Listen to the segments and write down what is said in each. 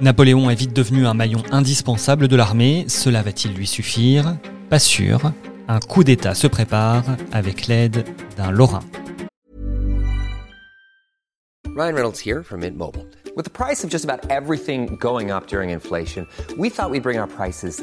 Napoléon est vite devenu un maillon indispensable de l'armée, cela va-t-il lui suffire? Pas sûr. Un coup d'État se prépare avec l'aide d'un Lorrain. Ryan Reynolds here from Mint Mobile. With the price of just about everything going up during inflation, we thought we'd bring our prices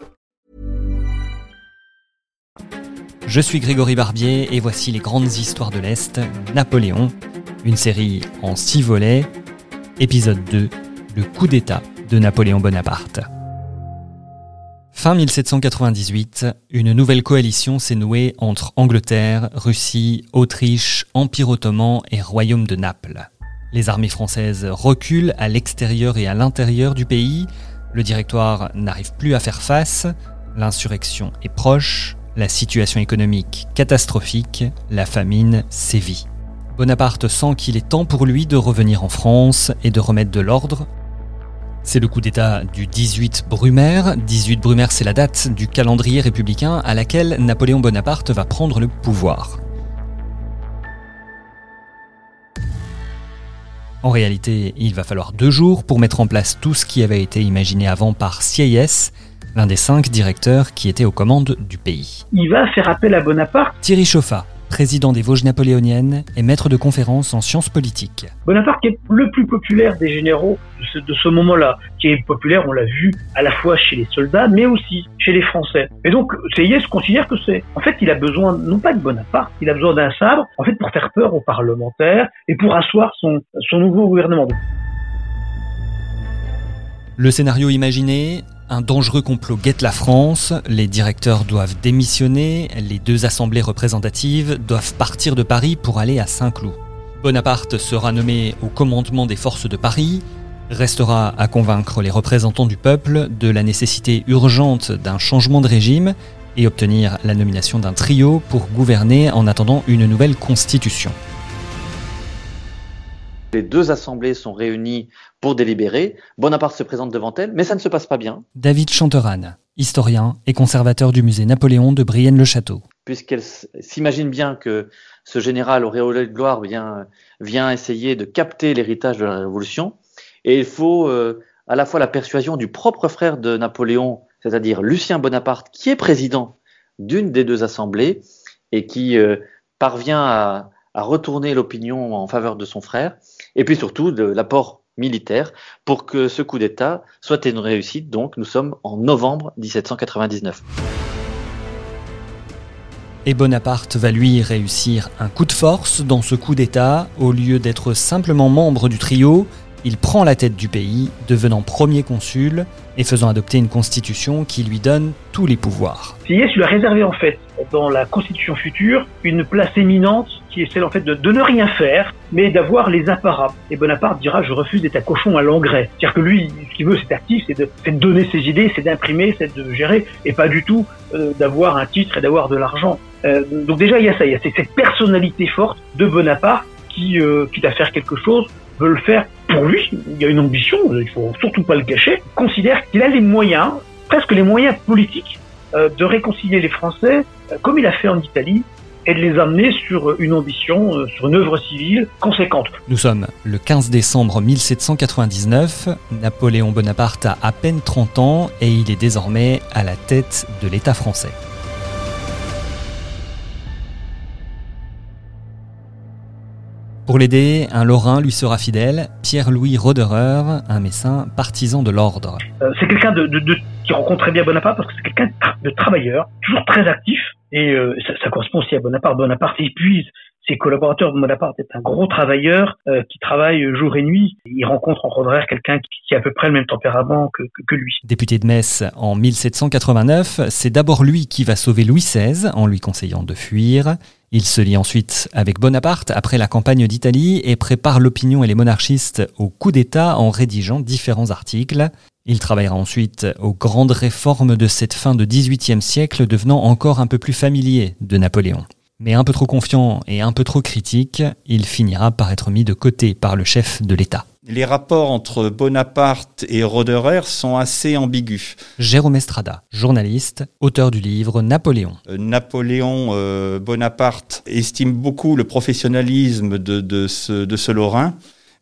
Je suis Grégory Barbier et voici les grandes histoires de l'Est, Napoléon, une série en 6 volets, épisode 2, le coup d'État de Napoléon Bonaparte. Fin 1798, une nouvelle coalition s'est nouée entre Angleterre, Russie, Autriche, Empire ottoman et Royaume de Naples. Les armées françaises reculent à l'extérieur et à l'intérieur du pays, le directoire n'arrive plus à faire face, l'insurrection est proche, la situation économique catastrophique, la famine sévit. Bonaparte sent qu'il est temps pour lui de revenir en France et de remettre de l'ordre. C'est le coup d'État du 18 Brumaire. 18 Brumaire, c'est la date du calendrier républicain à laquelle Napoléon Bonaparte va prendre le pouvoir. En réalité, il va falloir deux jours pour mettre en place tout ce qui avait été imaginé avant par Sieyès, l'un des cinq directeurs qui étaient aux commandes du pays. Il va faire appel à Bonaparte. Thierry Chauffat, président des Vosges napoléoniennes et maître de conférences en sciences politiques. Bonaparte est le plus populaire des généraux de ce, moment-là, qui est populaire, on l'a vu, à la fois chez les soldats, mais aussi chez les Français. Et donc, Sieyès considère que c'est... En fait, il a besoin, non pas de Bonaparte, il a besoin d'un sabre, en fait, pour faire peur aux parlementaires et pour asseoir son, son nouveau gouvernement. Le scénario imaginé, un dangereux complot guette la France, les directeurs doivent démissionner, les deux assemblées représentatives doivent partir de Paris pour aller à Saint-Cloud. Bonaparte sera nommé au commandement des forces de Paris, restera à convaincre les représentants du peuple de la nécessité urgente d'un changement de régime et obtenir la nomination d'un trio pour gouverner en attendant une nouvelle constitution. Les deux assemblées sont réunies pour délibérer. Bonaparte se présente devant elles, mais ça ne se passe pas bien. David Chanteran, historien et conservateur du musée Napoléon de Brienne-le-Château. Puisqu'elle s'imagine bien que ce général auréolé de gloire vient, vient essayer de capter l'héritage de la Révolution. Et il faut euh, à la fois la persuasion du propre frère de Napoléon, c'est-à-dire Lucien Bonaparte, qui est président d'une des deux assemblées et qui euh, parvient à, à retourner l'opinion en faveur de son frère, et puis surtout de l'apport militaire pour que ce coup d'État soit une réussite. Donc nous sommes en novembre 1799. Et Bonaparte va lui réussir un coup de force dans ce coup d'État. Au lieu d'être simplement membre du trio, il prend la tête du pays, devenant premier consul et faisant adopter une constitution qui lui donne tous les pouvoirs. Sieyès lui a réservé en fait dans la constitution future une place éminente qui est celle en fait de, ne rien faire, mais d'avoir les apparats. Et Bonaparte dira je refuse d'être un cochon à l'engrais. C'est-à-dire que lui, ce qu'il veut, c'est actif, c'est de, de, donner ses idées, c'est d'imprimer, c'est de gérer, et pas du tout euh, d'avoir un titre et d'avoir de l'argent. Euh, donc déjà il y a ça, il y a cette personnalité forte de Bonaparte qui, euh, quitte à faire quelque chose, veut le faire pour lui. Il y a une ambition, il faut surtout pas le cacher. Considère qu'il a les moyens, presque les moyens politiques, euh, de réconcilier les Français, euh, comme il a fait en Italie, et de les amener sur une ambition, euh, sur une œuvre civile conséquente. Nous sommes le 15 décembre 1799, Napoléon Bonaparte a à peine 30 ans et il est désormais à la tête de l'État français. Pour l'aider, un Lorrain lui sera fidèle, Pierre-Louis Roderer, un médecin partisan de l'ordre. Euh, c'est quelqu'un de, de, de, qui rencontre très bien Bonaparte parce que c'est quelqu'un de travailleur, toujours très actif, et euh, ça, ça, correspond aussi à Bonaparte. Bonaparte épuise ses collaborateurs. Bonaparte est un gros travailleur euh, qui travaille jour et nuit. Il rencontre en Roderer quelqu'un qui, a à peu près le même tempérament que lui. Député de Metz en 1789, c'est d'abord lui qui va sauver Louis XVI en lui conseillant de fuir. Il se lie ensuite avec Bonaparte après la campagne d'Italie et prépare l'opinion et les monarchistes au coup d'État en rédigeant différents articles. Il travaillera ensuite aux grandes réformes de cette fin de XVIIIe siècle, devenant encore un peu plus familier de Napoléon. Mais un peu trop confiant et un peu trop critique, il finira par être mis de côté par le chef de l'État. Les rapports entre Bonaparte et Roderer sont assez ambigus. Jérôme Estrada, journaliste, auteur du livre Napoléon. Euh, Napoléon euh, Bonaparte estime beaucoup le professionnalisme de, de, ce, de ce Lorrain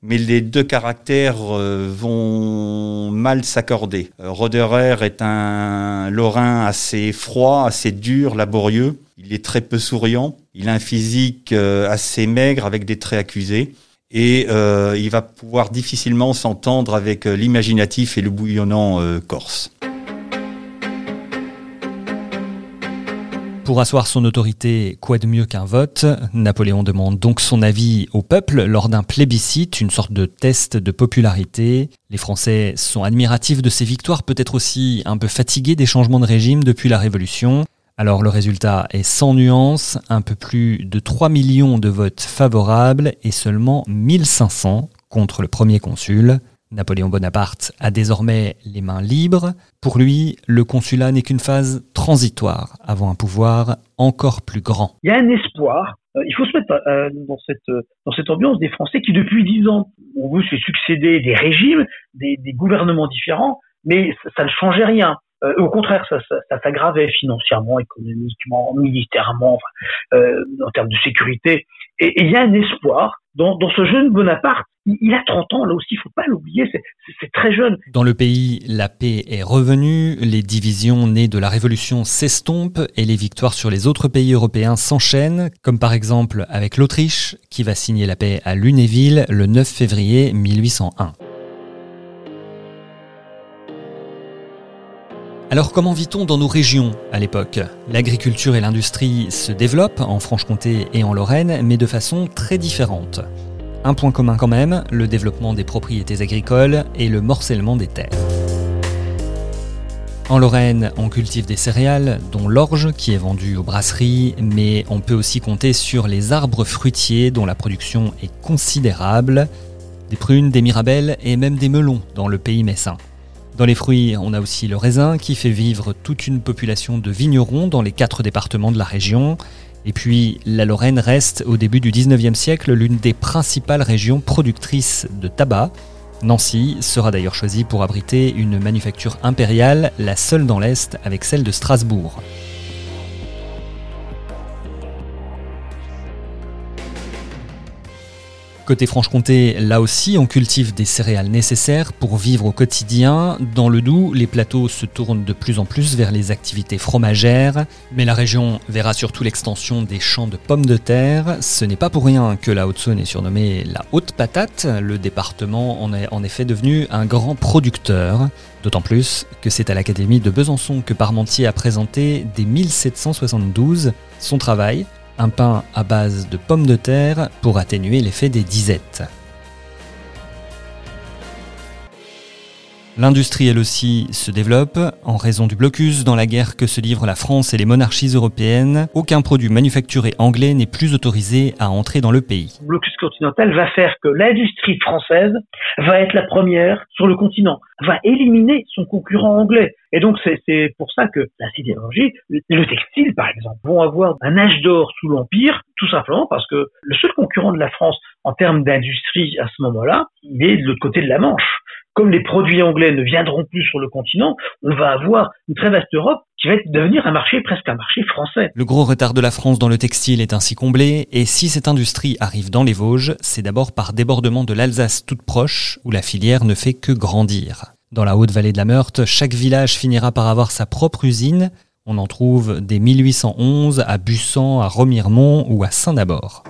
mais les deux caractères euh, vont mal s'accorder. Euh, Roderer est un Lorrain assez froid, assez dur, laborieux. Il est très peu souriant. Il a un physique euh, assez maigre avec des traits accusés. Et il va pouvoir difficilement s'entendre avec l'imaginatif et le bouillonnant corse. Pour asseoir son autorité, quoi de mieux qu'un vote? Napoléon demande donc son avis au peuple lors d'un plébiscite, une sorte de test de popularité. Les Français sont admiratifs de ses victoires, peut-être aussi un peu fatigués des changements de régime depuis la Révolution. Alors le résultat est sans nuance, un peu plus de 3 millions de votes favorables et seulement 1500 contre le premier consul. Napoléon Bonaparte a désormais les mains libres. Pour lui, le consulat n'est qu'une phase transitoire avant un pouvoir encore plus grand. Il y a un espoir. Euh, il faut se mettre euh, dans, cette, dans cette ambiance des Français qui, depuis dix ans, ont vu se succéder des régimes, des, gouvernements différents, mais ça, ne changeait rien. Euh, au contraire, ça, s'aggravait financièrement, économiquement, militairement, en termes de sécurité. Et il y a un espoir dans, ce jeune Bonaparte il a 30 ans, là aussi, il faut pas l'oublier, c'est très jeune. Dans le pays, la paix est revenue, les divisions nées de la Révolution s'estompent et les victoires sur les autres pays européens s'enchaînent, comme par exemple avec l'Autriche, qui va signer la paix à Lunéville le 9 février 1801. Alors comment vit-on dans nos régions à l'époque? L'agriculture et l'industrie se développent en Franche-Comté et en Lorraine, mais de façon très différente. Un point commun quand même, le développement des propriétés agricoles et le morcellement des terres. En Lorraine, on cultive des céréales, dont l'orge qui est vendue aux brasseries, mais on peut aussi compter sur les arbres fruitiers dont la production est considérable, des prunes, des mirabelles et même des melons dans le pays messin. Dans les fruits, on a aussi le raisin qui fait vivre toute une population de vignerons dans les quatre départements de la région, et puis, la Lorraine reste au début du 19e siècle l'une des principales régions productrices de tabac. Nancy sera d'ailleurs choisie pour abriter une manufacture impériale, la seule dans l'Est avec celle de Strasbourg. Côté Franche-Comté, là aussi, on cultive des céréales nécessaires pour vivre au quotidien. Dans le Doubs, les plateaux se tournent de plus en plus vers les activités fromagères, mais la région verra surtout l'extension des champs de pommes de terre. Ce n'est pas pour rien que la Haute-Saône est surnommée la Haute Patate. Le département en est en effet devenu un grand producteur. D'autant plus que c'est à l'Académie de Besançon que Parmentier a présenté dès 1772 son travail un pain à base de pommes de terre pour atténuer l'effet des disettes. L'industrie, elle aussi, se développe. En raison du blocus dans la guerre que se livrent la France et les monarchies européennes, aucun produit manufacturé anglais n'est plus autorisé à entrer dans le pays. Le blocus continental va faire que l'industrie française va être la première sur le continent, va éliminer son concurrent anglais. Et donc c'est pour ça que la sidérurgie, le textile par exemple, vont avoir un âge d'or sous l'Empire, tout simplement parce que le seul concurrent de la France en termes d'industrie à ce moment-là, il est de l'autre côté de la Manche comme les produits anglais ne viendront plus sur le continent, on va avoir une très vaste Europe qui va devenir un marché presque un marché français. Le gros retard de la France dans le textile est ainsi comblé, et si cette industrie arrive dans les Vosges, c'est d'abord par débordement de l'Alsace toute proche, où la filière ne fait que grandir. Dans la haute vallée de la Meurthe, chaque village finira par avoir sa propre usine. On en trouve dès 1811 à Bussan, à Remiremont ou à Saint-Nabord.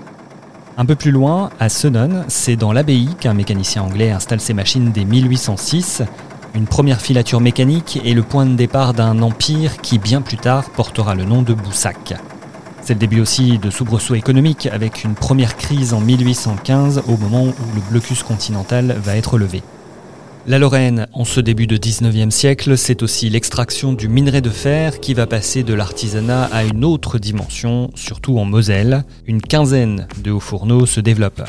Un peu plus loin, à Senon, c'est dans l'abbaye qu'un mécanicien anglais installe ses machines dès 1806. Une première filature mécanique est le point de départ d'un empire qui bien plus tard portera le nom de Boussac. C'est le début aussi de soubresauts économiques avec une première crise en 1815 au moment où le blocus continental va être levé. La Lorraine, en ce début de 19e siècle, c'est aussi l'extraction du minerai de fer qui va passer de l'artisanat à une autre dimension, surtout en Moselle. Une quinzaine de hauts fourneaux se développent.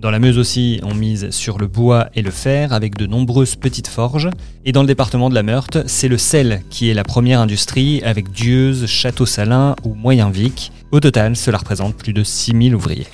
Dans la Meuse aussi, on mise sur le bois et le fer avec de nombreuses petites forges. Et dans le département de la Meurthe, c'est le sel qui est la première industrie avec Dieuze, Château-Salin ou Moyenvic. Au total, cela représente plus de 6000 ouvriers.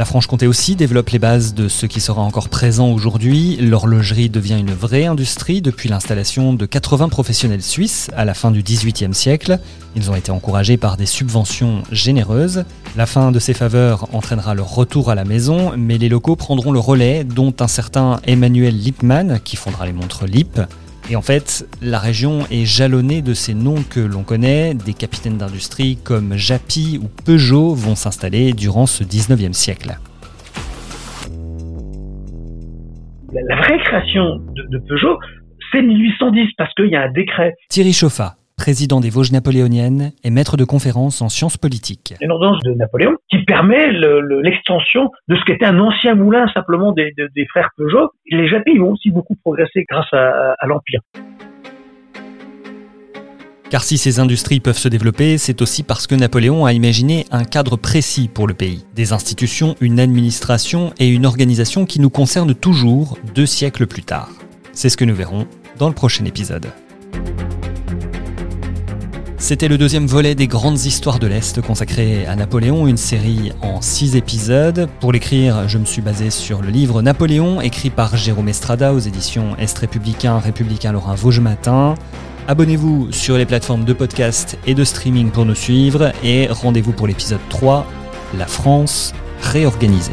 La Franche-Comté aussi développe les bases de ce qui sera encore présent aujourd'hui. L'horlogerie devient une vraie industrie depuis l'installation de 80 professionnels suisses à la fin du XVIIIe siècle. Ils ont été encouragés par des subventions généreuses. La fin de ces faveurs entraînera leur retour à la maison, mais les locaux prendront le relais, dont un certain Emmanuel Lippmann, qui fondera les montres Lipp. Et en fait, la région est jalonnée de ces noms que l'on connaît. Des capitaines d'industrie comme Japy ou Peugeot vont s'installer durant ce 19e siècle. La, vraie création de, de Peugeot, c'est 1810 parce qu'il y a un décret. Thierry Chauffat, président des Vosges napoléoniennes et maître de conférences en sciences politiques. Une ordonnance de Napoléon qui permet l'extension de ce qu'était un ancien moulin simplement des, frères Peugeot. Les Japis ont aussi beaucoup progressé grâce à, à l'Empire. Car si ces industries peuvent se développer, c'est aussi parce que Napoléon a imaginé un cadre précis pour le pays. Des institutions, une administration et une organisation qui nous concernent toujours deux siècles plus tard. C'est ce que nous verrons dans le prochain épisode. C'était le deuxième volet des grandes histoires de l'Est consacré à Napoléon, une série en six épisodes. Pour l'écrire, je me suis basé sur le livre Napoléon, écrit par Jérôme Estrada aux éditions Est Républicain, Républicain Lorrain Vosges Matin. Abonnez-vous sur les plateformes de podcast et de streaming pour nous suivre et rendez-vous pour l'épisode 3, La France réorganisée.